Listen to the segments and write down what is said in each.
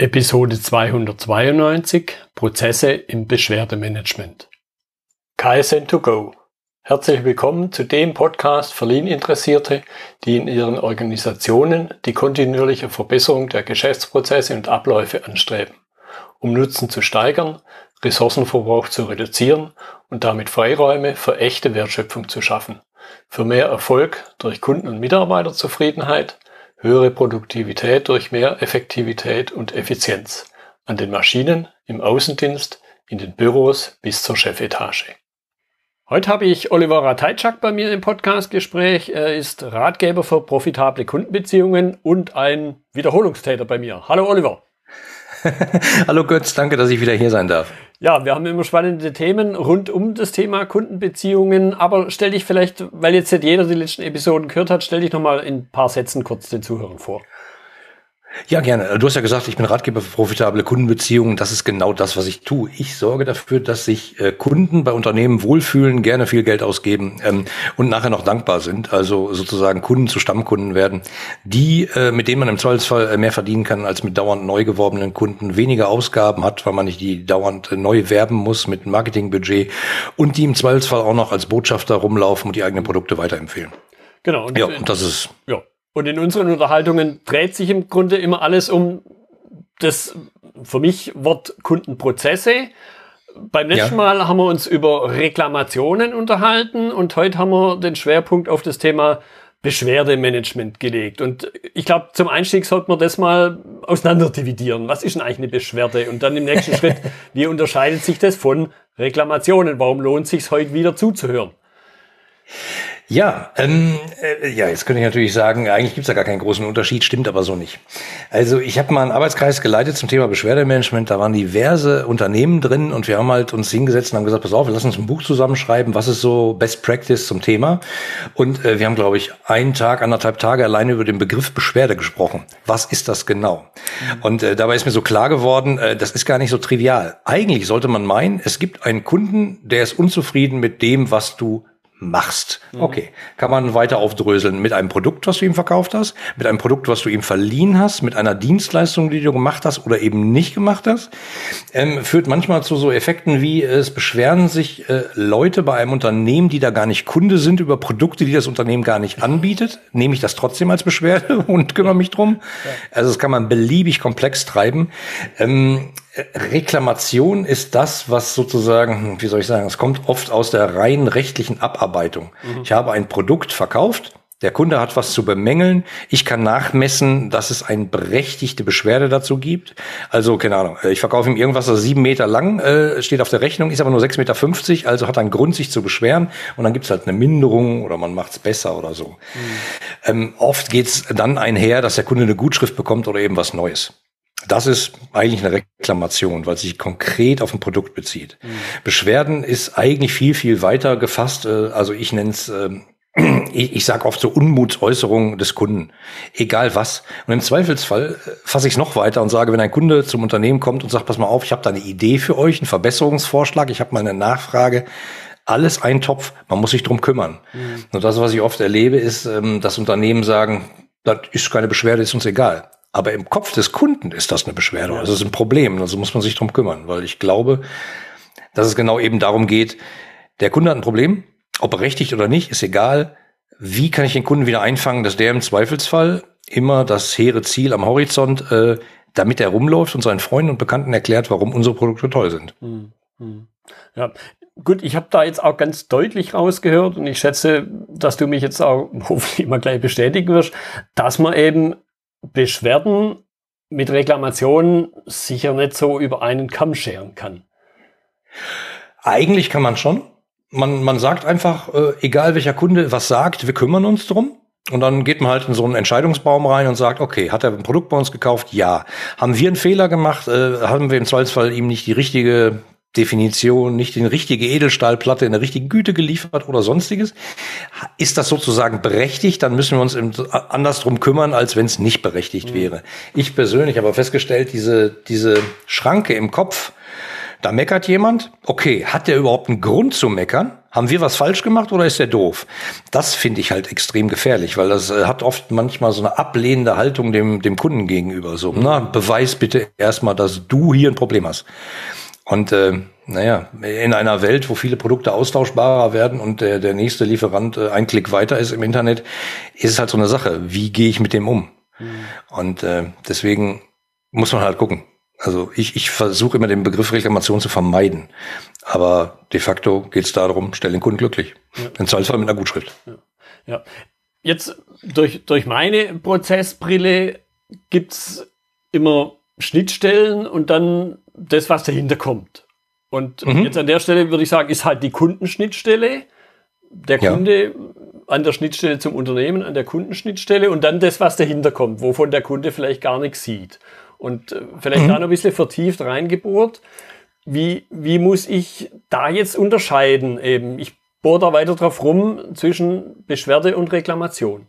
Episode 292 Prozesse im Beschwerdemanagement. KSN2Go. Herzlich willkommen zu dem Podcast für Lean-Interessierte, die in ihren Organisationen die kontinuierliche Verbesserung der Geschäftsprozesse und Abläufe anstreben, um Nutzen zu steigern, Ressourcenverbrauch zu reduzieren und damit Freiräume für echte Wertschöpfung zu schaffen, für mehr Erfolg durch Kunden- und Mitarbeiterzufriedenheit, höhere Produktivität durch mehr Effektivität und Effizienz an den Maschinen, im Außendienst, in den Büros bis zur Chefetage. Heute habe ich Oliver Ratajczak bei mir im Podcastgespräch. Er ist Ratgeber für profitable Kundenbeziehungen und ein Wiederholungstäter bei mir. Hallo Oliver. Hallo Götz, danke, dass ich wieder hier sein darf. Ja, wir haben immer spannende Themen rund um das Thema Kundenbeziehungen, aber stell dich vielleicht, weil jetzt nicht jeder die letzten Episoden gehört hat, stell dich nochmal in ein paar Sätzen kurz den Zuhörern vor. Ja, gerne. Du hast ja gesagt, ich bin Ratgeber für profitable Kundenbeziehungen. Das ist genau das, was ich tue. Ich sorge dafür, dass sich äh, Kunden bei Unternehmen wohlfühlen, gerne viel Geld ausgeben ähm, und nachher noch dankbar sind. Also sozusagen Kunden zu Stammkunden werden, die, äh, mit denen man im Zweifelsfall äh, mehr verdienen kann als mit dauernd neu geworbenen Kunden, weniger Ausgaben hat, weil man nicht die dauernd neu werben muss mit Marketingbudget und die im Zweifelsfall auch noch als Botschafter rumlaufen und die eigenen Produkte weiterempfehlen. Genau. Und ja, und das ist. Ja, und in unseren Unterhaltungen dreht sich im Grunde immer alles um das für mich Wort Kundenprozesse. Beim letzten ja. Mal haben wir uns über Reklamationen unterhalten und heute haben wir den Schwerpunkt auf das Thema Beschwerdemanagement gelegt. Und ich glaube, zum Einstieg sollte man das mal auseinander dividieren. Was ist denn eigentlich eine Beschwerde? Und dann im nächsten Schritt, wie unterscheidet sich das von Reklamationen? Warum lohnt es sich heute wieder zuzuhören? Ja, ähm, äh, ja, jetzt könnte ich natürlich sagen, eigentlich gibt's da gar keinen großen Unterschied, stimmt aber so nicht. Also ich habe mal einen Arbeitskreis geleitet zum Thema Beschwerdemanagement, da waren diverse Unternehmen drin und wir haben halt uns hingesetzt und haben gesagt, pass auf, wir lassen uns ein Buch zusammenschreiben, was ist so Best Practice zum Thema. Und äh, wir haben, glaube ich, einen Tag, anderthalb Tage alleine über den Begriff Beschwerde gesprochen. Was ist das genau? Mhm. Und äh, dabei ist mir so klar geworden, äh, das ist gar nicht so trivial. Eigentlich sollte man meinen, es gibt einen Kunden, der ist unzufrieden mit dem, was du machst. Mhm. Okay, kann man weiter aufdröseln mit einem Produkt, was du ihm verkauft hast, mit einem Produkt, was du ihm verliehen hast, mit einer Dienstleistung, die du gemacht hast oder eben nicht gemacht hast, ähm, führt manchmal zu so Effekten wie es beschweren sich äh, Leute bei einem Unternehmen, die da gar nicht Kunde sind, über Produkte, die das Unternehmen gar nicht anbietet. Nehme ich das trotzdem als Beschwerde und kümmere mich drum. Also das kann man beliebig komplex treiben. Ähm, Reklamation ist das, was sozusagen, hm, wie soll ich sagen, es kommt oft aus der rein rechtlichen Abarbeitung. Mhm. Ich habe ein Produkt verkauft, der Kunde hat was zu bemängeln. Ich kann nachmessen, dass es eine berechtigte Beschwerde dazu gibt. Also, keine Ahnung, ich verkaufe ihm irgendwas, das sieben Meter lang äh, steht auf der Rechnung, ist aber nur sechs Meter, fünfzig, also hat einen Grund, sich zu beschweren. Und dann gibt es halt eine Minderung oder man macht es besser oder so. Mhm. Ähm, oft geht es dann einher, dass der Kunde eine Gutschrift bekommt oder eben was Neues. Das ist eigentlich eine Reklamation, weil sich konkret auf ein Produkt bezieht. Mhm. Beschwerden ist eigentlich viel, viel weiter gefasst. Äh, also ich nenne es, ähm, ich, ich sage oft so Unmutsäußerungen des Kunden. Egal was. Und im Zweifelsfall äh, fasse ich es noch weiter und sage, wenn ein Kunde zum Unternehmen kommt und sagt, pass mal auf, ich habe da eine Idee für euch, einen Verbesserungsvorschlag, ich habe mal eine Nachfrage, alles ein Topf, man muss sich drum kümmern. Mhm. Und das, was ich oft erlebe, ist, ähm, dass Unternehmen sagen, das ist keine Beschwerde, ist uns egal. Aber im Kopf des Kunden ist das eine Beschwerde. Das ist ein Problem. Also muss man sich drum kümmern, weil ich glaube, dass es genau eben darum geht, der Kunde hat ein Problem, ob berechtigt oder nicht, ist egal. Wie kann ich den Kunden wieder einfangen, dass der im Zweifelsfall immer das hehre Ziel am Horizont, äh, damit er rumläuft und seinen Freunden und Bekannten erklärt, warum unsere Produkte toll sind. Hm, hm. Ja, gut, ich habe da jetzt auch ganz deutlich rausgehört und ich schätze, dass du mich jetzt auch hoffentlich mal gleich bestätigen wirst, dass man eben Beschwerden mit Reklamationen sicher nicht so über einen Kamm scheren kann. Eigentlich kann man schon. Man, man sagt einfach, äh, egal welcher Kunde was sagt, wir kümmern uns drum. Und dann geht man halt in so einen Entscheidungsbaum rein und sagt, okay, hat er ein Produkt bei uns gekauft? Ja. Haben wir einen Fehler gemacht? Äh, haben wir im Zweifelsfall ihm nicht die richtige Definition, nicht die richtige Edelstahlplatte in der richtigen Güte geliefert oder sonstiges. Ist das sozusagen berechtigt, dann müssen wir uns anders drum kümmern, als wenn es nicht berechtigt mhm. wäre. Ich persönlich habe festgestellt, diese, diese Schranke im Kopf, da meckert jemand. Okay, hat der überhaupt einen Grund zu meckern? Haben wir was falsch gemacht oder ist der doof? Das finde ich halt extrem gefährlich, weil das äh, hat oft manchmal so eine ablehnende Haltung dem, dem Kunden gegenüber. So, na, beweis bitte erstmal, dass du hier ein Problem hast. Und äh, naja, in einer Welt, wo viele Produkte austauschbarer werden und der, der nächste Lieferant äh, ein Klick weiter ist im Internet, ist es halt so eine Sache. Wie gehe ich mit dem um? Mhm. Und äh, deswegen muss man halt gucken. Also ich, ich versuche immer den Begriff Reklamation zu vermeiden. Aber de facto geht es darum, stell den Kunden glücklich. Ja. Im Zweifelsfall mit einer Gutschrift. Ja. ja. Jetzt durch, durch meine Prozessbrille gibt's immer Schnittstellen und dann das, was dahinter kommt. Und mhm. jetzt an der Stelle würde ich sagen, ist halt die Kundenschnittstelle, der Kunde ja. an der Schnittstelle zum Unternehmen, an der Kundenschnittstelle und dann das, was dahinter kommt, wovon der Kunde vielleicht gar nichts sieht. Und äh, vielleicht mhm. da noch ein bisschen vertieft reingebohrt. Wie, wie muss ich da jetzt unterscheiden? Eben, ich bohre da weiter drauf rum zwischen Beschwerde und Reklamation.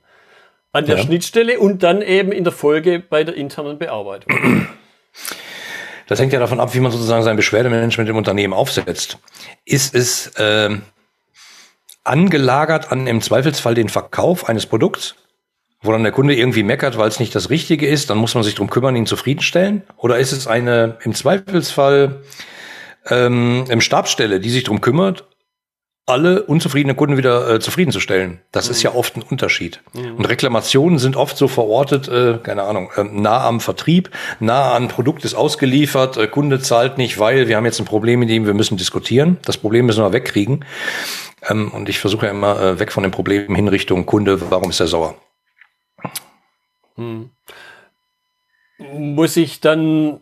An der ja. Schnittstelle und dann eben in der Folge bei der internen Bearbeitung. Das hängt ja davon ab, wie man sozusagen sein Beschwerdemanagement im Unternehmen aufsetzt. Ist es äh, angelagert an im Zweifelsfall den Verkauf eines Produkts, wo dann der Kunde irgendwie meckert, weil es nicht das Richtige ist, dann muss man sich drum kümmern, ihn zufriedenstellen? Oder ist es eine im Zweifelsfall ähm, im Stabsstelle, die sich drum kümmert alle unzufriedenen Kunden wieder äh, zufriedenzustellen. Das mhm. ist ja oft ein Unterschied. Mhm. Und Reklamationen sind oft so verortet, äh, keine Ahnung, äh, nah am Vertrieb, nah an Produkt ist ausgeliefert, äh, Kunde zahlt nicht, weil wir haben jetzt ein Problem, mit dem wir müssen diskutieren. Das Problem müssen wir wegkriegen. Ähm, und ich versuche ja immer äh, weg von dem Problem hin Richtung Kunde, warum ist er sauer? Mhm. Muss ich dann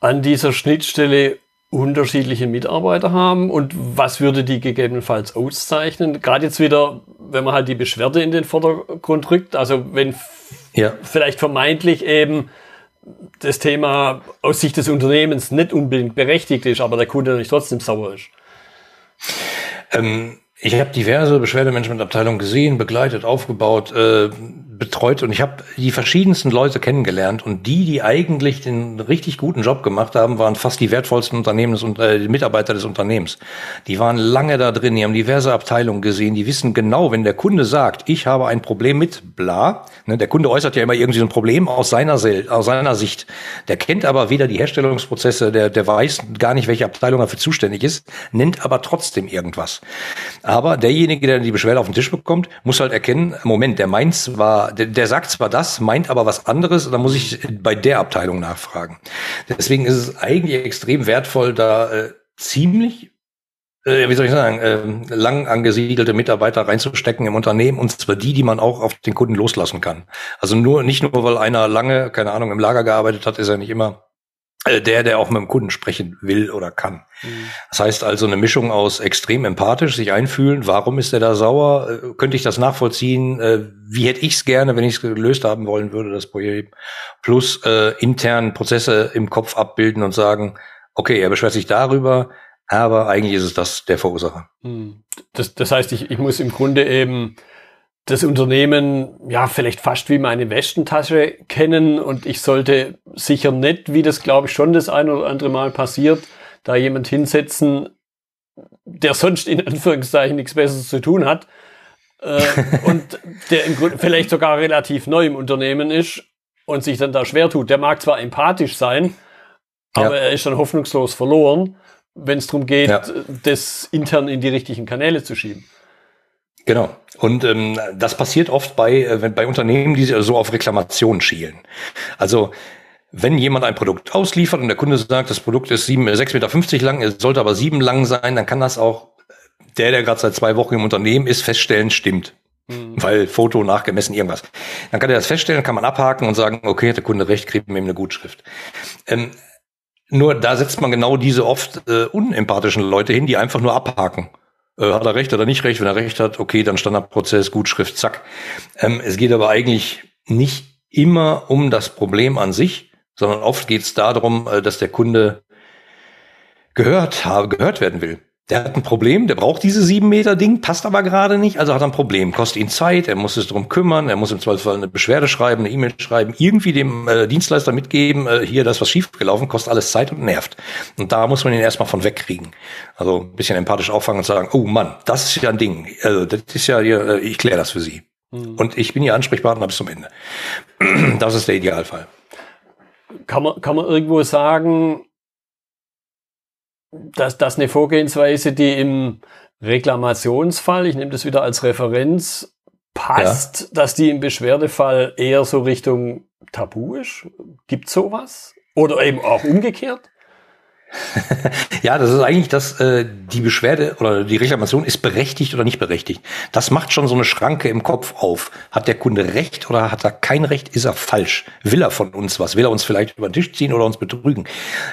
an dieser Schnittstelle unterschiedliche Mitarbeiter haben und was würde die gegebenenfalls auszeichnen? Gerade jetzt wieder, wenn man halt die Beschwerde in den Vordergrund rückt, also wenn ja. vielleicht vermeintlich eben das Thema aus Sicht des Unternehmens nicht unbedingt berechtigt ist, aber der Kunde natürlich trotzdem sauer ist. Ähm, ich habe diverse Beschwerdemanagementabteilungen gesehen, begleitet, aufgebaut, äh, betreut und ich habe die verschiedensten Leute kennengelernt und die, die eigentlich den richtig guten Job gemacht haben, waren fast die wertvollsten Unternehmens und äh, Mitarbeiter des Unternehmens. Die waren lange da drin, die haben diverse Abteilungen gesehen, die wissen genau, wenn der Kunde sagt, ich habe ein Problem mit bla, ne, der Kunde äußert ja immer irgendwie so ein Problem aus seiner, aus seiner Sicht. Der kennt aber weder die Herstellungsprozesse, der, der weiß gar nicht, welche Abteilung dafür zuständig ist, nennt aber trotzdem irgendwas. Aber derjenige, der die Beschwerde auf den Tisch bekommt, muss halt erkennen, Moment, der meins der, der sagt zwar das, meint aber was anderes, da muss ich bei der Abteilung nachfragen. Deswegen ist es eigentlich extrem wertvoll, da äh, ziemlich äh, wie soll ich sagen, äh, lang angesiedelte Mitarbeiter reinzustecken im Unternehmen und zwar die, die man auch auf den Kunden loslassen kann. Also nur nicht nur, weil einer lange, keine Ahnung, im Lager gearbeitet hat, ist er nicht immer der, der auch mit dem Kunden sprechen will oder kann. Mhm. Das heißt also eine Mischung aus extrem empathisch, sich einfühlen, warum ist er da sauer, äh, könnte ich das nachvollziehen, äh, wie hätte ich es gerne, wenn ich es gelöst haben wollen würde, das Problem, plus äh, intern Prozesse im Kopf abbilden und sagen, okay, er beschwert sich darüber, aber eigentlich ist es das der Verursacher. Mhm. Das, das heißt, ich, ich muss im Grunde eben das Unternehmen ja vielleicht fast wie meine Westentasche kennen und ich sollte sicher nicht, wie das glaube ich schon das ein oder andere Mal passiert, da jemand hinsetzen, der sonst in Anführungszeichen nichts Besseres zu tun hat äh, und der im Grunde vielleicht sogar relativ neu im Unternehmen ist und sich dann da schwer tut. Der mag zwar empathisch sein, aber ja. er ist dann hoffnungslos verloren, wenn es darum geht, ja. das intern in die richtigen Kanäle zu schieben. Genau. Und ähm, das passiert oft bei, äh, bei Unternehmen, die so auf Reklamation schielen. Also wenn jemand ein Produkt ausliefert und der Kunde sagt, das Produkt ist sieben, 6,50 Meter lang, es sollte aber sieben lang sein, dann kann das auch der, der gerade seit zwei Wochen im Unternehmen ist, feststellen, stimmt. Mhm. Weil Foto nachgemessen, irgendwas. Dann kann er das feststellen, kann man abhaken und sagen, okay, hat der Kunde recht, kriegt mir eine Gutschrift. Ähm, nur da setzt man genau diese oft äh, unempathischen Leute hin, die einfach nur abhaken. Äh, hat er recht, hat er nicht recht? Wenn er recht hat, okay, dann Standardprozess, Gutschrift, zack. Ähm, es geht aber eigentlich nicht immer um das Problem an sich, sondern oft geht es darum, äh, dass der Kunde gehört, gehört werden will. der hat ein Problem, der braucht diese sieben Meter Ding, passt aber gerade nicht, also hat er ein Problem, kostet ihn Zeit, er muss sich drum kümmern, er muss im Zweifelsfall eine Beschwerde schreiben, eine E-Mail schreiben, irgendwie dem äh, Dienstleister mitgeben, äh, hier, das was schiefgelaufen, kostet alles Zeit und nervt. Und da muss man ihn erstmal von wegkriegen. Also ein bisschen empathisch auffangen und sagen, oh Mann, das ist ja ein Ding, also das ist ja, hier, äh, ich kläre das für Sie. Mhm. Und ich bin Ihr Ansprechpartner bis zum Ende. das ist der Idealfall. Kann man, kann man irgendwo sagen, dass das eine Vorgehensweise, die im Reklamationsfall, ich nehme das wieder als Referenz, passt, ja. dass die im Beschwerdefall eher so Richtung Tabu ist? Gibt sowas? Oder eben auch umgekehrt? ja, das ist eigentlich das, äh, die Beschwerde oder die Reklamation ist berechtigt oder nicht berechtigt. Das macht schon so eine Schranke im Kopf auf. Hat der Kunde recht oder hat er kein Recht? Ist er falsch? Will er von uns was? Will er uns vielleicht über den Tisch ziehen oder uns betrügen?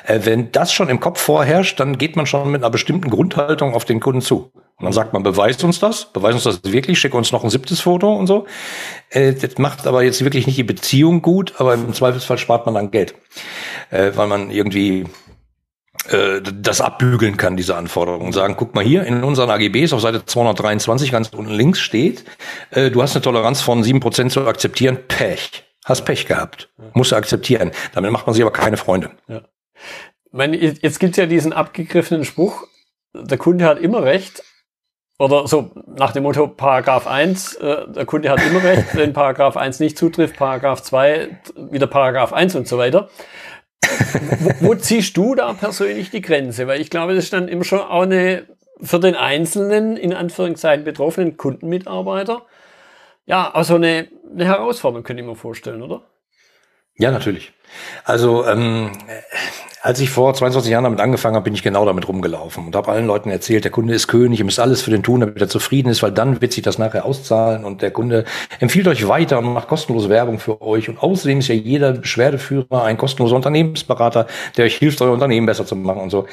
Äh, wenn das schon im Kopf vorherrscht, dann geht man schon mit einer bestimmten Grundhaltung auf den Kunden zu. Und dann sagt man, beweist uns das, beweist uns das wirklich, schick uns noch ein siebtes Foto und so. Äh, das macht aber jetzt wirklich nicht die Beziehung gut, aber im Zweifelsfall spart man dann Geld. Äh, weil man irgendwie das abbügeln kann, diese Anforderungen. Sagen, guck mal hier, in unseren AGBs auf Seite 223 ganz unten links steht, äh, du hast eine Toleranz von sieben Prozent zu akzeptieren, Pech. Hast Pech gehabt. Musst du akzeptieren. Damit macht man sich aber keine Freunde. Ja. meine, jetzt gibt's ja diesen abgegriffenen Spruch, der Kunde hat immer recht, oder so nach dem Motto Paragraph 1, äh, der Kunde hat immer recht, wenn Paragraph 1 nicht zutrifft, Paragraph 2 wieder Paragraph 1 und so weiter wo, wo ziehst du da persönlich die Grenze? Weil ich glaube, das ist dann immer schon auch eine für den einzelnen, in Anführungszeichen betroffenen Kundenmitarbeiter, ja, also eine, eine Herausforderung, könnte ich mir vorstellen, oder? Ja, natürlich. Also ähm, als ich vor 22 Jahren damit angefangen habe, bin ich genau damit rumgelaufen und habe allen Leuten erzählt, der Kunde ist König, ihr müsst alles für den tun, damit er zufrieden ist, weil dann wird sich das nachher auszahlen und der Kunde empfiehlt euch weiter und macht kostenlose Werbung für euch. Und außerdem ist ja jeder Beschwerdeführer ein kostenloser Unternehmensberater, der euch hilft, euer Unternehmen besser zu machen und so.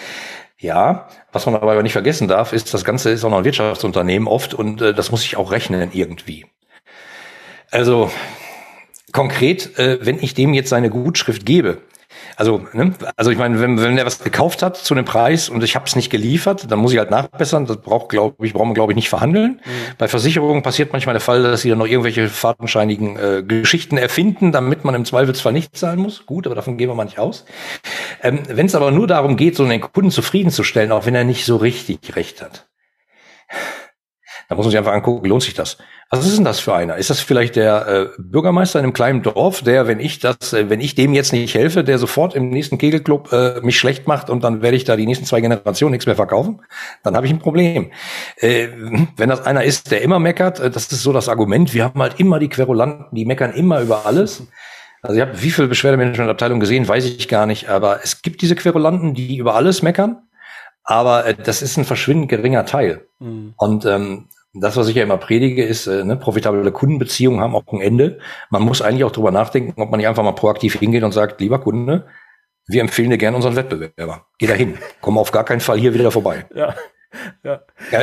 Ja, was man aber nicht vergessen darf, ist, das Ganze ist auch noch ein Wirtschaftsunternehmen oft und äh, das muss sich auch rechnen irgendwie. Also konkret, äh, wenn ich dem jetzt seine Gutschrift gebe, also, ne, also ich meine, wenn, wenn er was gekauft hat zu einem Preis und ich habe es nicht geliefert, dann muss ich halt nachbessern. Das braucht, glaube ich, braucht man, glaube ich, nicht verhandeln. Mhm. Bei Versicherungen passiert manchmal der Fall, dass sie dann noch irgendwelche fadenscheinigen äh, Geschichten erfinden, damit man im Zweifelsfall nicht zahlen muss. Gut, aber davon gehen wir mal nicht aus. Ähm, wenn es aber nur darum geht, so einen Kunden zufriedenzustellen, auch wenn er nicht so richtig recht hat, da muss man sich einfach angucken, lohnt sich das? Was ist denn das für einer? Ist das vielleicht der äh, Bürgermeister in einem kleinen Dorf, der, wenn ich das, äh, wenn ich dem jetzt nicht helfe, der sofort im nächsten Kegelclub äh, mich schlecht macht und dann werde ich da die nächsten zwei Generationen nichts mehr verkaufen? Dann habe ich ein Problem. Äh, wenn das einer ist, der immer meckert, äh, das ist so das Argument. Wir haben halt immer die Querulanten, die meckern immer über alles. Also ich habe wie viele Beschwerdemanagementabteilungen gesehen, weiß ich gar nicht, aber es gibt diese Querulanten, die über alles meckern. Aber äh, das ist ein verschwindend geringer Teil. Mhm. Und ähm, das, was ich ja immer predige, ist, äh, ne, profitable Kundenbeziehungen haben auch ein Ende. Man muss eigentlich auch drüber nachdenken, ob man nicht einfach mal proaktiv hingeht und sagt, lieber Kunde, wir empfehlen dir gerne unseren Wettbewerber. Geh da hin. Komm auf gar keinen Fall hier wieder vorbei. Ja. Ja. ja,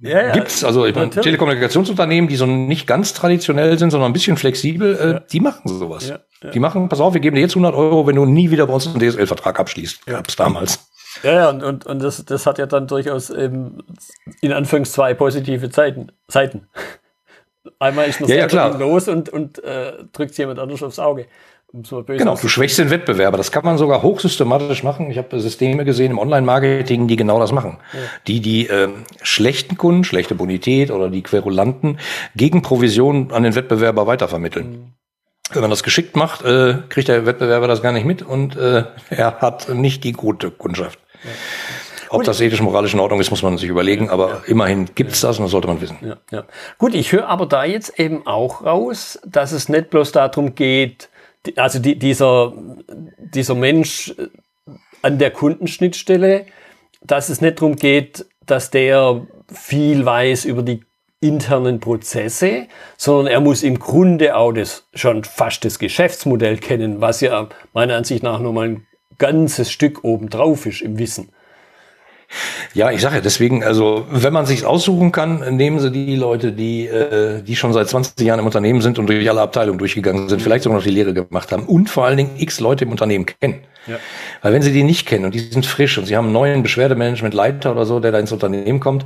ja, ja gibt's also ich meine, Telekommunikationsunternehmen, die so nicht ganz traditionell sind, sondern ein bisschen flexibel, äh, ja. die machen sowas. Ja. Die machen, pass auf, wir geben dir jetzt 100 Euro, wenn du nie wieder bei uns einen DSL-Vertrag abschließt. Ja. Gab's damals. Ja, ja, und, und, und das, das hat ja dann durchaus eben in Anführungs zwei positive Zeiten, Seiten. Einmal ist man ja, ja, klar. los und, und äh, drückt jemand anders aufs Auge. Genau, du schwächst den Wettbewerber. Das kann man sogar hochsystematisch machen. Ich habe Systeme gesehen im Online-Marketing, die genau das machen. Ja. Die die äh, schlechten Kunden, schlechte Bonität oder die Querulanten gegen Provision an den Wettbewerber weitervermitteln. Mhm. Wenn man das geschickt macht, äh, kriegt der Wettbewerber das gar nicht mit und äh, er hat nicht die gute Kundschaft. Ja. Ob das ethisch-moralisch in Ordnung ist, muss man sich überlegen, aber ja. immerhin gibt's das und das sollte man wissen. Ja, ja. Gut, ich höre aber da jetzt eben auch raus, dass es nicht bloß darum geht, also die, dieser, dieser Mensch an der Kundenschnittstelle, dass es nicht darum geht, dass der viel weiß über die internen Prozesse, sondern er muss im Grunde auch das, schon fast das Geschäftsmodell kennen, was ja meiner Ansicht nach nochmal ein ganzes Stück obendrauf ist im Wissen. Ja, ich sage ja deswegen, also wenn man sich aussuchen kann, nehmen Sie die Leute, die äh, die schon seit 20 Jahren im Unternehmen sind und durch alle Abteilungen durchgegangen sind, vielleicht sogar noch die Lehre gemacht haben und vor allen Dingen x Leute im Unternehmen kennen. Ja. Weil wenn Sie die nicht kennen und die sind frisch und Sie haben einen neuen Beschwerdemanagementleiter oder so, der da ins Unternehmen kommt,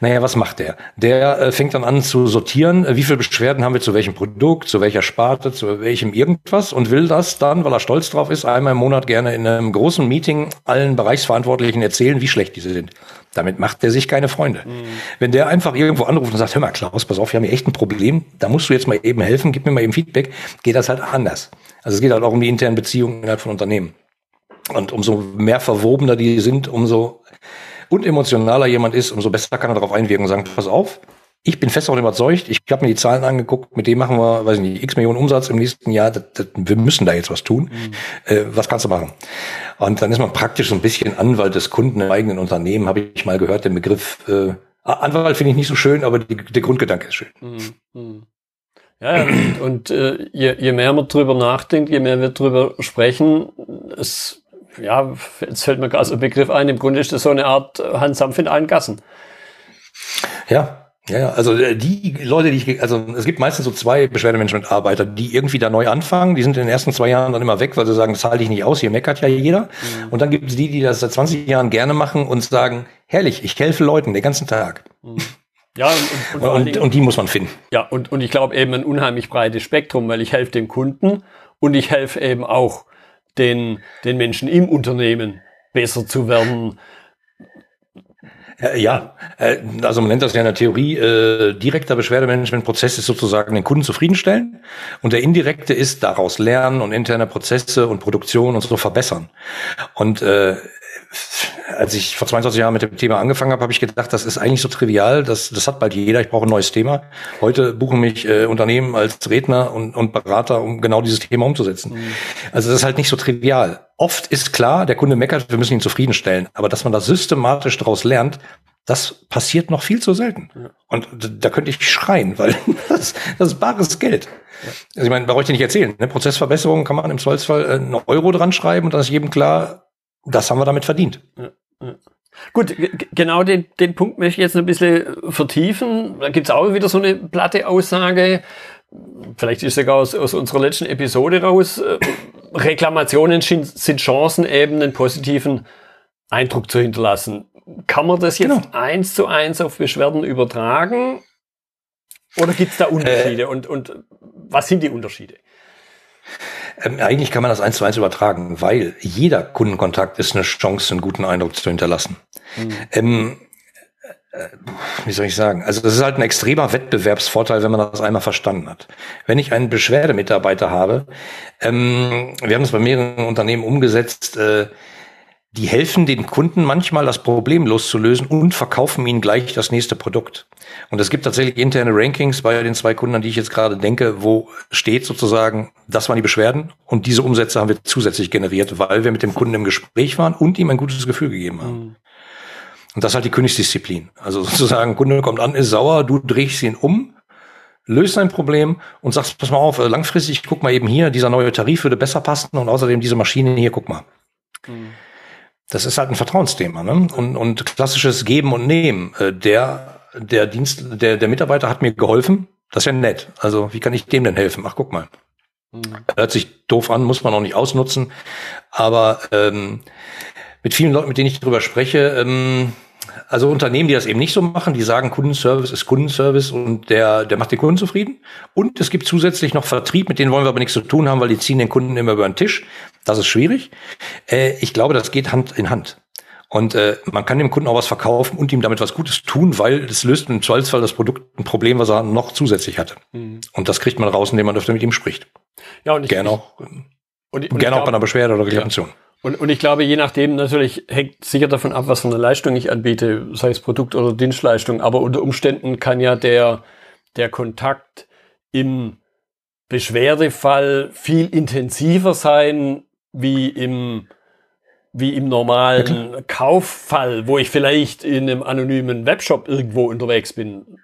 naja, was macht der? Der äh, fängt dann an zu sortieren, äh, wie viele Beschwerden haben wir zu welchem Produkt, zu welcher Sparte, zu welchem irgendwas und will das dann, weil er stolz drauf ist, einmal im Monat gerne in einem großen Meeting allen Bereichsverantwortlichen erzählen, wie schlecht diese sind. Damit macht er sich keine Freunde. Mhm. Wenn der einfach irgendwo anruft und sagt, hör mal, Klaus, pass auf, wir haben hier echt ein Problem, da musst du jetzt mal eben helfen, gib mir mal eben Feedback, geht das halt anders. Also es geht halt auch um die internen Beziehungen innerhalb von Unternehmen. Und umso mehr verwobener die sind, umso unemotionaler jemand ist, umso besser kann er darauf einwirken und sagen, pass auf, ich bin fest davon überzeugt, ich habe mir die Zahlen angeguckt, mit dem machen wir, weiß ich nicht, x Millionen Umsatz im nächsten Jahr, das, das, wir müssen da jetzt was tun. Mhm. Äh, was kannst du machen? Und dann ist man praktisch so ein bisschen Anwalt des Kunden im eigenen Unternehmen, habe ich mal gehört, den Begriff äh, Anwalt finde ich nicht so schön, aber die, der Grundgedanke ist schön. Mhm. mhm. Ja, und, und äh, je, je mehr man drüber nachdenkt, je mehr wir drüber sprechen, es ja, jetzt fällt mir gerade so ein Begriff ein, im Grunde ist das so eine Art Hans Sanft in allen Gassen. Ja, ja, also äh, die Leute, die ich, also es gibt meistens so zwei Beschwerdemanagement-Arbeiter, die irgendwie da neu anfangen, die sind in den ersten zwei Jahren dann immer weg, weil sie sagen, das halte ich nicht aus, hier meckert ja jeder. Mhm. Und dann gibt es die, die das seit 20 Jahren gerne machen und sagen, herrlich, ich helfe Leuten den ganzen Tag. Mhm. Ja, und, und, und, und, die muss man finden. Ja, und, und ich glaube eben ein unheimlich breites Spektrum, weil ich helfe dem Kunden und ich helfe eben auch den, den Menschen im Unternehmen besser zu werden. Äh, ja, äh, also man nennt das ja in der Theorie, äh, direkter Beschwerdemanagementprozess ist sozusagen den Kunden zufriedenstellen und der indirekte ist daraus lernen und interne Prozesse und Produktion und so verbessern. Und äh, als ich vor 22 Jahren mit dem Thema angefangen habe, habe ich gedacht, das ist eigentlich so trivial, das, das hat bald jeder, ich brauche ein neues Thema. Heute buchen mich äh, Unternehmen als Redner und, und Berater, um genau dieses Thema umzusetzen. Mhm. Also das ist halt nicht so trivial. Oft ist klar, der Kunde meckert, wir müssen ihn zufriedenstellen. Aber dass man da systematisch daraus lernt, das passiert noch viel zu selten. Ja. Und da könnte ich schreien, weil das, das ist bares Geld. Ja. Also ich meine, brauche ich dir nicht erzählen. Ne? Prozessverbesserung kann man im Zweifelsfall äh, einen Euro dran schreiben und dann ist jedem klar, das haben wir damit verdient. Ja. Gut, genau den, den Punkt möchte ich jetzt ein bisschen vertiefen. Da gibt's auch wieder so eine platte Aussage. Vielleicht ist sogar aus, aus unserer letzten Episode raus. Reklamationen sind Chancen, eben einen positiven Eindruck zu hinterlassen. Kann man das jetzt genau. eins zu eins auf Beschwerden übertragen? Oder gibt's da Unterschiede? Äh, und, und was sind die Unterschiede? Ähm, eigentlich kann man das eins zu eins übertragen, weil jeder Kundenkontakt ist eine Chance, einen guten Eindruck zu hinterlassen. Mhm. Ähm, äh, wie soll ich sagen? Also das ist halt ein extremer Wettbewerbsvorteil, wenn man das einmal verstanden hat. Wenn ich einen Beschwerdemitarbeiter habe, ähm, wir haben das bei mehreren Unternehmen umgesetzt, äh, die helfen den Kunden manchmal, das Problem loszulösen und verkaufen ihnen gleich das nächste Produkt. Und es gibt tatsächlich interne Rankings bei den zwei Kunden, an die ich jetzt gerade denke, wo steht sozusagen, das waren die Beschwerden und diese Umsätze haben wir zusätzlich generiert, weil wir mit dem Kunden im Gespräch waren und ihm ein gutes Gefühl gegeben haben. Und das ist halt die Königsdisziplin. Also sozusagen, Kunde kommt an, ist sauer, du drehst ihn um, löst sein Problem und sagst, pass mal auf, langfristig, guck mal eben hier, dieser neue Tarif würde besser passen und außerdem diese Maschine hier, guck mal. Mhm. Das ist halt ein Vertrauensthema, ne? Und, und klassisches Geben und Nehmen. Äh, der, der Dienst, der, der Mitarbeiter hat mir geholfen. Das ist ja nett. Also, wie kann ich dem denn helfen? Ach, guck mal. Mhm. Hört sich doof an, muss man auch nicht ausnutzen. Aber ähm, mit vielen Leuten, mit denen ich darüber spreche, ähm, also Unternehmen, die das eben nicht so machen, die sagen, Kundenservice ist Kundenservice und der, der macht den Kunden zufrieden. Und es gibt zusätzlich noch Vertrieb, mit denen wollen wir aber nichts zu tun haben, weil die ziehen den Kunden immer über den Tisch. Das ist schwierig. Äh, ich glaube, das geht Hand in Hand. Und äh, man kann dem Kunden auch was verkaufen und ihm damit was Gutes tun, weil es löst im Zweifelsfall das Produkt ein Problem, was er noch zusätzlich hatte. Mhm. Und das kriegt man raus, indem man öfter mit ihm spricht. Ja, und ich, gerne auch, und, und gerne auch bei einer Beschwerde oder Reklamation. Ja. Und, und ich glaube, je nachdem natürlich hängt sicher davon ab, was für eine Leistung ich anbiete, sei es Produkt oder Dienstleistung. Aber unter Umständen kann ja der, der Kontakt im Beschwerdefall viel intensiver sein wie im, wie im normalen Kauffall, wo ich vielleicht in einem anonymen Webshop irgendwo unterwegs bin.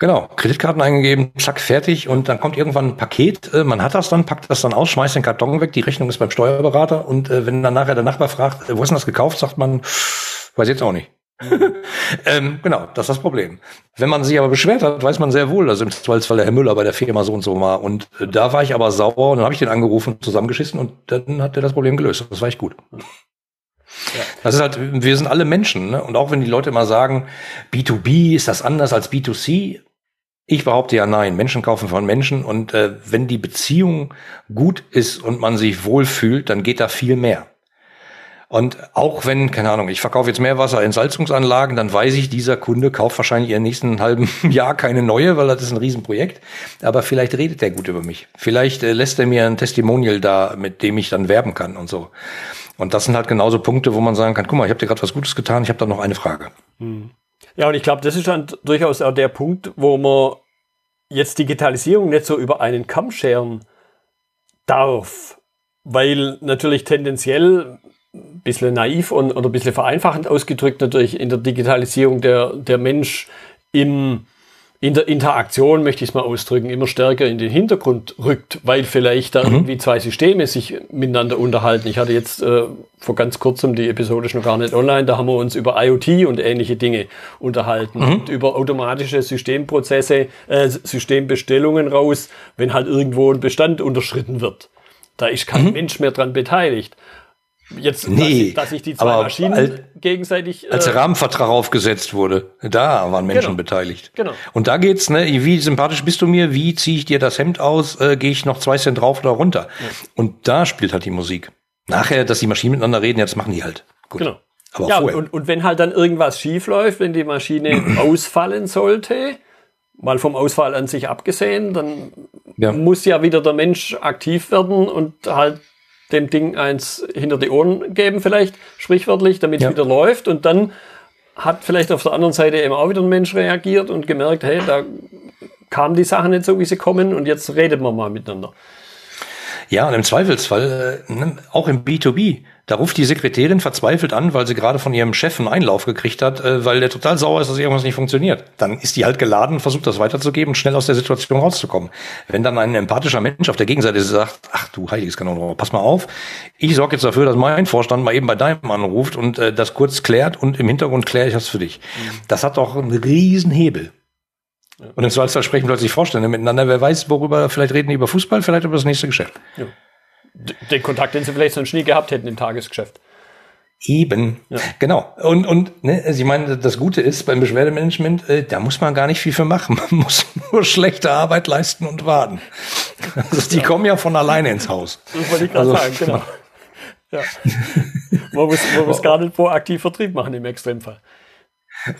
Genau, Kreditkarten eingegeben, zack, fertig und dann kommt irgendwann ein Paket, äh, man hat das dann, packt das dann aus, schmeißt den Karton weg, die Rechnung ist beim Steuerberater und äh, wenn dann nachher der Nachbar fragt, äh, wo ist denn das gekauft, sagt man, weiß jetzt auch nicht. ähm, genau, das ist das Problem. Wenn man sich aber beschwert hat, weiß man sehr wohl, dass im Zweifelsfall der Herr Müller bei der Firma so und so war. Und äh, da war ich aber sauer und dann habe ich den angerufen, zusammengeschissen und dann hat er das Problem gelöst. Das war ich gut. Ja. Das ist halt, wir sind alle Menschen, ne? Und auch wenn die Leute immer sagen, B2B ist das anders als B2C, ich behaupte ja nein. Menschen kaufen von Menschen und äh, wenn die Beziehung gut ist und man sich wohlfühlt, dann geht da viel mehr. Und auch wenn, keine Ahnung, ich verkaufe jetzt Meerwasserentsalzungsanlagen, dann weiß ich, dieser Kunde kauft wahrscheinlich in nächsten halben Jahr keine neue, weil das ist ein Riesenprojekt. Aber vielleicht redet er gut über mich. Vielleicht äh, lässt er mir ein Testimonial da, mit dem ich dann werben kann und so. Und das sind halt genauso Punkte, wo man sagen kann, guck mal, ich habe dir gerade was Gutes getan, ich habe da noch eine Frage. Hm. Ja, und ich glaube, das ist dann durchaus auch der Punkt, wo man jetzt Digitalisierung nicht so über einen Kamm scheren darf. Weil natürlich tendenziell ein bisschen naiv und, oder ein bisschen vereinfachend ausgedrückt natürlich in der Digitalisierung der, der Mensch im in der Interaktion, möchte ich es mal ausdrücken, immer stärker in den Hintergrund rückt, weil vielleicht da mhm. irgendwie zwei Systeme sich miteinander unterhalten. Ich hatte jetzt äh, vor ganz kurzem, die Episode ist noch gar nicht online, da haben wir uns über IoT und ähnliche Dinge unterhalten mhm. und über automatische Systemprozesse, äh, Systembestellungen raus, wenn halt irgendwo ein Bestand unterschritten wird. Da ist kein mhm. Mensch mehr dran beteiligt. Jetzt, nee, dass, dass sich die zwei Maschinen als, gegenseitig. Äh, als der Rahmenvertrag aufgesetzt wurde, da waren Menschen genau, beteiligt. Genau. Und da geht's, ne, wie sympathisch bist du mir, wie ziehe ich dir das Hemd aus, äh, gehe ich noch zwei Cent drauf oder runter. Ja. Und da spielt halt die Musik. Nachher, dass die Maschinen miteinander reden, ja, das machen die halt. Gut. Genau. Aber ja, vorher. Und, und wenn halt dann irgendwas schief läuft, wenn die Maschine ausfallen sollte, mal vom Ausfall an sich abgesehen, dann ja. muss ja wieder der Mensch aktiv werden und halt dem Ding eins hinter die Ohren geben, vielleicht sprichwörtlich, damit es ja. wieder läuft. Und dann hat vielleicht auf der anderen Seite eben auch wieder ein Mensch reagiert und gemerkt, hey, da kamen die Sachen nicht so, wie sie kommen und jetzt redet man mal miteinander. Ja, und im Zweifelsfall, äh, ne, auch im B2B, da ruft die Sekretärin verzweifelt an, weil sie gerade von ihrem Chef einen Einlauf gekriegt hat, äh, weil der total sauer ist, dass irgendwas nicht funktioniert. Dann ist die halt geladen, versucht das weiterzugeben und schnell aus der Situation rauszukommen. Wenn dann ein empathischer Mensch auf der Gegenseite sagt, ach du heiliges Kanon, pass mal auf, ich sorge jetzt dafür, dass mein Vorstand mal eben bei deinem anruft und äh, das kurz klärt und im Hintergrund kläre ich das für dich. Mhm. Das hat doch einen riesen Hebel. Und im Zweifelsfall sprechen plötzlich Vorstände miteinander. Wer weiß, worüber, vielleicht reden die über Fußball, vielleicht über das nächste Geschäft. Ja den Kontakt, den sie vielleicht sonst nie gehabt hätten im Tagesgeschäft. Eben, ja. genau. Und, und ne, also ich meine, das Gute ist beim Beschwerdemanagement, äh, da muss man gar nicht viel für machen. Man muss nur schlechte Arbeit leisten und warten. Also die ja. kommen ja von alleine ins Haus. Das wollte ich gerade also, sagen, genau. Ja. man muss, man muss gar nicht proaktiv Vertrieb machen im Extremfall.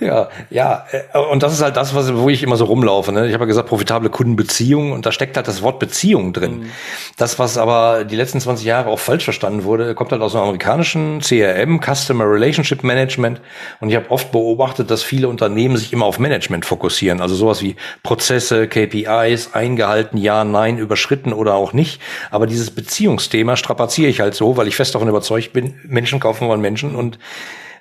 Ja, ja, äh, und das ist halt das, was, wo ich immer so rumlaufe. Ne? Ich habe ja gesagt, profitable Kundenbeziehungen und da steckt halt das Wort Beziehung drin. Mhm. Das, was aber die letzten 20 Jahre auch falsch verstanden wurde, kommt halt aus dem amerikanischen CRM, Customer Relationship Management. Und ich habe oft beobachtet, dass viele Unternehmen sich immer auf Management fokussieren. Also sowas wie Prozesse, KPIs, eingehalten, ja, nein, überschritten oder auch nicht. Aber dieses Beziehungsthema strapaziere ich halt so, weil ich fest davon überzeugt bin, Menschen kaufen wollen Menschen und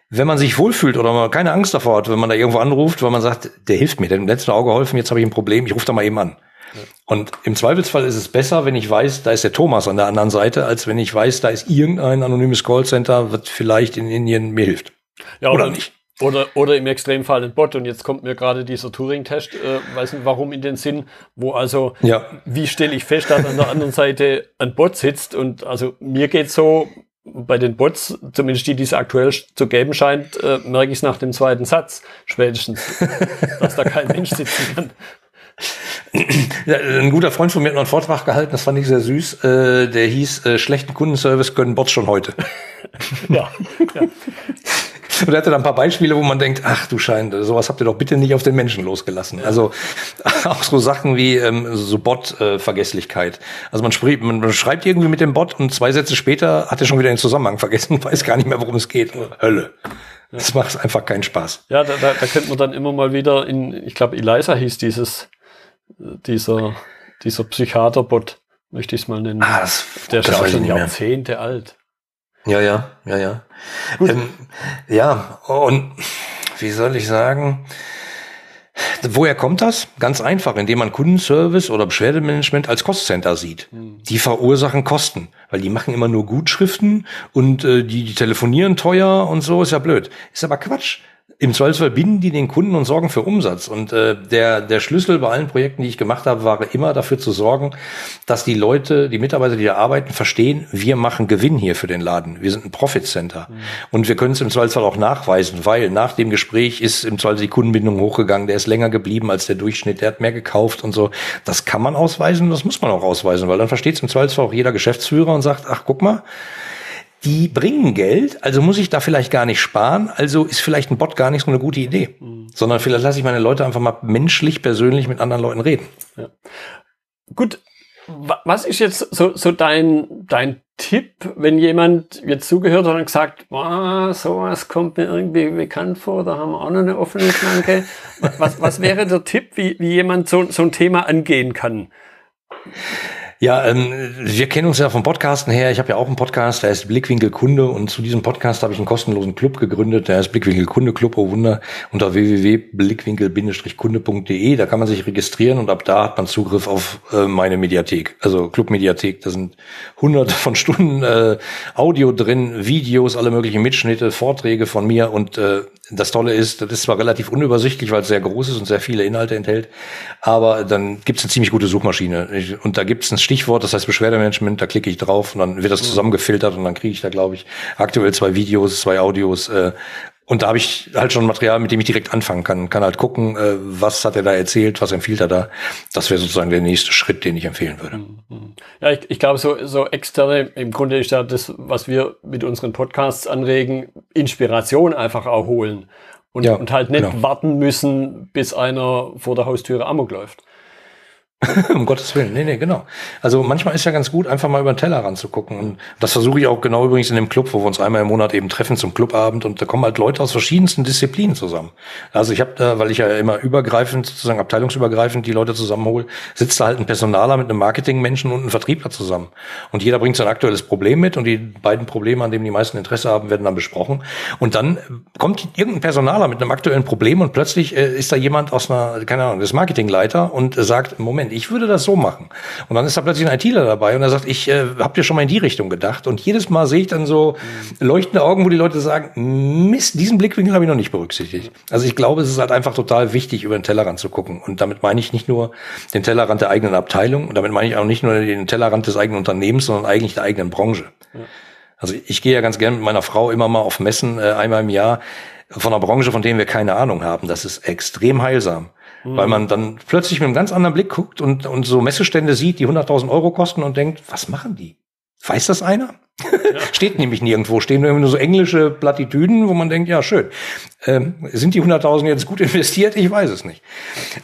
wenn man sich wohlfühlt oder man keine Angst davor hat, wenn man da irgendwo anruft, weil man sagt, der hilft mir, der hat im letzten Auge geholfen, jetzt habe ich ein Problem, ich rufe da mal eben an. Ja. Und im Zweifelsfall ist es besser, wenn ich weiß, da ist der Thomas an der anderen Seite, als wenn ich weiß, da ist irgendein anonymes Callcenter, was vielleicht in Indien mir hilft. Ja, oder, oder nicht. Oder, oder im Extremfall ein Bot. Und jetzt kommt mir gerade dieser Turing-Test, äh, weiß nicht warum, in den Sinn, wo also, ja. wie stelle ich fest, dass an der anderen Seite ein Bot sitzt? Und also mir geht so, bei den Bots, zumindest die, die es aktuell zu geben scheint, äh, merke ich es nach dem zweiten Satz spätestens, dass da kein Mensch sitzen kann. Ja, ein guter Freund von mir hat noch einen Vortrag gehalten, das fand ich sehr süß. Äh, der hieß, äh, schlechten Kundenservice können Bots schon heute. ja, ja. Und er hatte dann ein paar Beispiele, wo man denkt, ach du Schein, sowas habt ihr doch bitte nicht auf den Menschen losgelassen. Ja. Also auch so Sachen wie ähm, so Bot-Vergesslichkeit. also man, spricht, man schreibt irgendwie mit dem Bot und zwei Sätze später hat er schon wieder den Zusammenhang vergessen, weiß gar nicht mehr, worum es geht. Hölle. Das macht einfach keinen Spaß. Ja, da, da, da könnte man dann immer mal wieder in, ich glaube, Eliza hieß dieses, dieser, dieser Psychiaterbot, möchte ich es mal nennen. Ah, das, Der ist ja auch schon Jahrzehnte alt. Ja, ja, ja, ja. Ähm, ja, und wie soll ich sagen? Woher kommt das? Ganz einfach, indem man Kundenservice oder Beschwerdemanagement als Kostcenter sieht. Hm. Die verursachen Kosten, weil die machen immer nur Gutschriften und äh, die, die telefonieren teuer und so, ist ja blöd. Ist aber Quatsch im Zweifelsfall binden die den Kunden und sorgen für Umsatz. Und äh, der, der Schlüssel bei allen Projekten, die ich gemacht habe, war immer dafür zu sorgen, dass die Leute, die Mitarbeiter, die da arbeiten, verstehen, wir machen Gewinn hier für den Laden. Wir sind ein Profit Center. Mhm. Und wir können es im Zweifelsfall auch nachweisen, weil nach dem Gespräch ist im Zweifelsfall die Kundenbindung hochgegangen, der ist länger geblieben als der Durchschnitt, der hat mehr gekauft und so. Das kann man ausweisen, das muss man auch ausweisen, weil dann versteht es im Zweifelsfall auch jeder Geschäftsführer und sagt, ach guck mal, die bringen Geld, also muss ich da vielleicht gar nicht sparen, also ist vielleicht ein Bot gar nicht so eine gute Idee, mhm. sondern vielleicht lasse ich meine Leute einfach mal menschlich, persönlich mit anderen Leuten reden. Ja. Gut, was ist jetzt so, so dein, dein Tipp, wenn jemand jetzt zugehört hat und gesagt, oh, sowas kommt mir irgendwie bekannt vor, da haben wir auch noch eine offene Flanke. was, was wäre der Tipp, wie, wie jemand so, so ein Thema angehen kann? Ja, ähm, wir kennen uns ja vom Podcasten her. Ich habe ja auch einen Podcast, der heißt Blickwinkel Kunde und zu diesem Podcast habe ich einen kostenlosen Club gegründet, der heißt Blickwinkel Kunde Club, oh Wunder, unter www.blickwinkel-kunde.de. Da kann man sich registrieren und ab da hat man Zugriff auf äh, meine Mediathek, also Club-Mediathek. Da sind hunderte von Stunden äh, Audio drin, Videos, alle möglichen Mitschnitte, Vorträge von mir und äh, das Tolle ist, das ist zwar relativ unübersichtlich, weil es sehr groß ist und sehr viele Inhalte enthält, aber dann gibt es eine ziemlich gute Suchmaschine. Und da gibt es ein Stichwort, das heißt Beschwerdemanagement, da klicke ich drauf und dann wird das mhm. zusammengefiltert und dann kriege ich da, glaube ich, aktuell zwei Videos, zwei Audios, äh, und da habe ich halt schon Material, mit dem ich direkt anfangen kann. Kann halt gucken, äh, was hat er da erzählt, was empfiehlt er da. Das wäre sozusagen der nächste Schritt, den ich empfehlen würde. Mhm. Ja, ich, ich glaube, so, so externe, im Grunde ist ja das, was wir mit unseren Podcasts anregen, Inspiration einfach auch holen. Und, ja, und halt nicht genau. warten müssen, bis einer vor der Haustüre Amok läuft. um Gottes Willen. Nee, nee, genau. Also manchmal ist ja ganz gut, einfach mal über den Teller ranzugucken. Und das versuche ich auch genau übrigens in dem Club, wo wir uns einmal im Monat eben treffen zum Clubabend. Und da kommen halt Leute aus verschiedensten Disziplinen zusammen. Also ich habe da, weil ich ja immer übergreifend, sozusagen abteilungsübergreifend die Leute zusammenhole, sitzt da halt ein Personaler mit einem Marketingmenschen und einem Vertriebler zusammen. Und jeder bringt sein aktuelles Problem mit und die beiden Probleme, an denen die meisten Interesse haben, werden dann besprochen. Und dann kommt irgendein Personaler mit einem aktuellen Problem und plötzlich äh, ist da jemand aus einer, keine Ahnung, des Marketingleiter und äh, sagt, Moment, ich würde das so machen. Und dann ist da plötzlich ein ITler dabei und er sagt, ich äh, habe dir schon mal in die Richtung gedacht. Und jedes Mal sehe ich dann so leuchtende Augen, wo die Leute sagen, Mist, diesen Blickwinkel habe ich noch nicht berücksichtigt. Also ich glaube, es ist halt einfach total wichtig, über den Tellerrand zu gucken. Und damit meine ich nicht nur den Tellerrand der eigenen Abteilung, und damit meine ich auch nicht nur den Tellerrand des eigenen Unternehmens, sondern eigentlich der eigenen Branche. Ja. Also ich gehe ja ganz gerne mit meiner Frau immer mal auf Messen äh, einmal im Jahr von einer Branche, von denen wir keine Ahnung haben. Das ist extrem heilsam. Mhm. Weil man dann plötzlich mit einem ganz anderen Blick guckt und, und so Messestände sieht, die 100.000 Euro kosten und denkt, was machen die? Weiß das einer? Ja. Steht nämlich nirgendwo, stehen nur so englische Plattitüden, wo man denkt, ja, schön. Ähm, sind die 100.000 jetzt gut investiert? Ich weiß es nicht.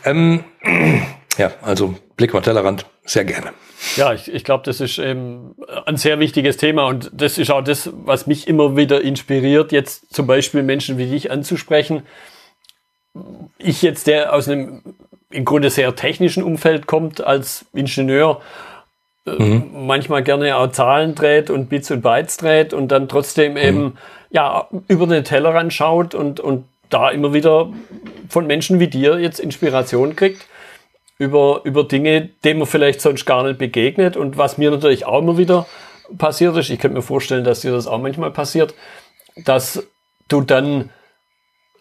Ähm, ja, also Blick mal Tellerrand, sehr gerne. Ja, ich, ich glaube, das ist ähm, ein sehr wichtiges Thema und das ist auch das, was mich immer wieder inspiriert, jetzt zum Beispiel Menschen wie dich anzusprechen, ich jetzt, der aus einem im Grunde sehr technischen Umfeld kommt, als Ingenieur, äh, mhm. manchmal gerne auch Zahlen dreht und Bits und Bytes dreht und dann trotzdem mhm. eben ja über den Tellerrand schaut und, und da immer wieder von Menschen wie dir jetzt Inspiration kriegt über, über Dinge, denen man vielleicht sonst gar nicht begegnet und was mir natürlich auch immer wieder passiert ist, ich könnte mir vorstellen, dass dir das auch manchmal passiert, dass du dann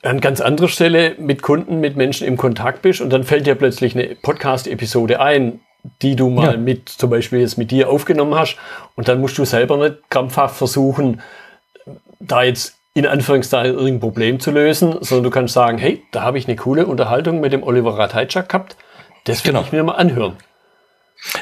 an ganz anderer Stelle mit Kunden, mit Menschen im Kontakt bist und dann fällt dir plötzlich eine Podcast-Episode ein, die du mal ja. mit, zum Beispiel jetzt mit dir aufgenommen hast und dann musst du selber nicht krampfhaft versuchen, da jetzt in Anführungszeichen irgendein Problem zu lösen, sondern du kannst sagen, hey, da habe ich eine coole Unterhaltung mit dem Oliver Ratajczak gehabt, das will genau. ich mir mal anhören.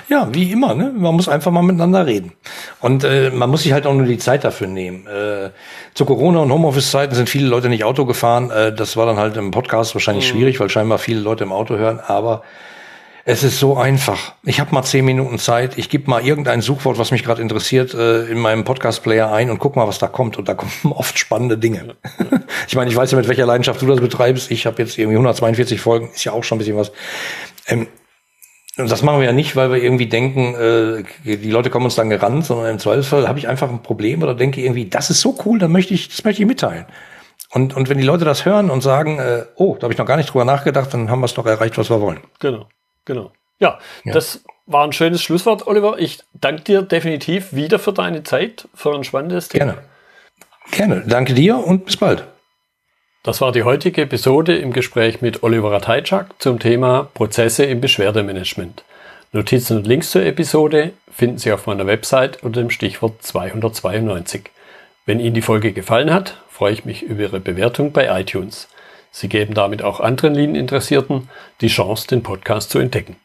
Ja, wie immer, ne? Man muss einfach mal miteinander reden. Und äh, man muss sich halt auch nur die Zeit dafür nehmen. Äh, zu Corona- und Homeoffice-Zeiten sind viele Leute nicht Auto gefahren. Äh, das war dann halt im Podcast wahrscheinlich mhm. schwierig, weil scheinbar viele Leute im Auto hören. Aber es ist so einfach. Ich habe mal zehn Minuten Zeit. Ich gebe mal irgendein Suchwort, was mich gerade interessiert, äh, in meinem Podcast-Player ein und guck mal, was da kommt. Und da kommen oft spannende Dinge. ich meine, ich weiß ja, mit welcher Leidenschaft du das betreibst. Ich habe jetzt irgendwie 142 Folgen, ist ja auch schon ein bisschen was. Ähm, und das machen wir ja nicht, weil wir irgendwie denken, äh, die Leute kommen uns dann gerannt, sondern im Zweifelsfall habe ich einfach ein Problem oder denke irgendwie, das ist so cool, dann möchte ich, das möchte ich mitteilen. Und, und wenn die Leute das hören und sagen, äh, oh, da habe ich noch gar nicht drüber nachgedacht, dann haben wir es doch erreicht, was wir wollen. Genau, genau. Ja, ja, das war ein schönes Schlusswort, Oliver. Ich danke dir definitiv wieder für deine Zeit, für ein spannendes Thema. Gerne. Gerne. Danke dir und bis bald. Das war die heutige Episode im Gespräch mit Oliver Ratajczak zum Thema Prozesse im Beschwerdemanagement. Notizen und Links zur Episode finden Sie auf meiner Website unter dem Stichwort 292. Wenn Ihnen die Folge gefallen hat, freue ich mich über Ihre Bewertung bei iTunes. Sie geben damit auch anderen Lean-Interessierten die Chance, den Podcast zu entdecken.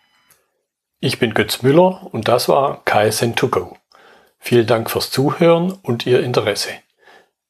Ich bin Götz Müller und das war KSN2Go. Vielen Dank fürs Zuhören und Ihr Interesse.